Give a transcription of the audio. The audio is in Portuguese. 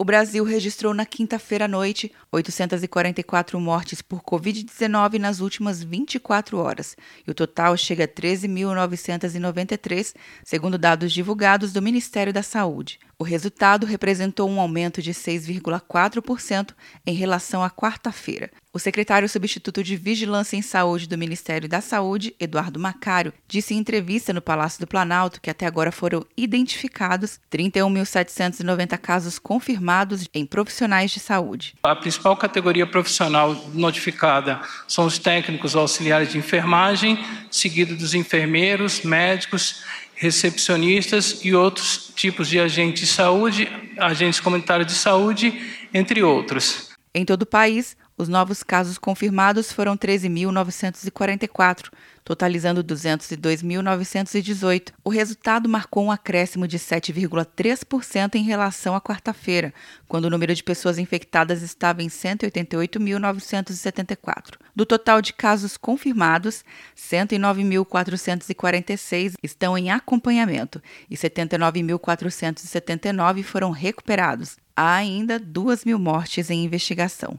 O Brasil registrou na quinta-feira à noite 844 mortes por Covid-19 nas últimas 24 horas, e o total chega a 13.993, segundo dados divulgados do Ministério da Saúde. O resultado representou um aumento de 6,4% em relação à quarta-feira. O secretário substituto de Vigilância em Saúde do Ministério da Saúde, Eduardo Macário, disse em entrevista no Palácio do Planalto que até agora foram identificados 31.790 casos confirmados em profissionais de saúde. A principal categoria profissional notificada são os técnicos auxiliares de enfermagem, seguido dos enfermeiros, médicos recepcionistas e outros tipos de agentes de saúde, agentes comunitários de saúde, entre outros. Em todo o país, os novos casos confirmados foram 13.944, totalizando 202.918. O resultado marcou um acréscimo de 7,3% em relação à quarta-feira, quando o número de pessoas infectadas estava em 188.974. Do total de casos confirmados, 109.446 estão em acompanhamento e 79.479 foram recuperados. Há ainda 2 mil mortes em investigação.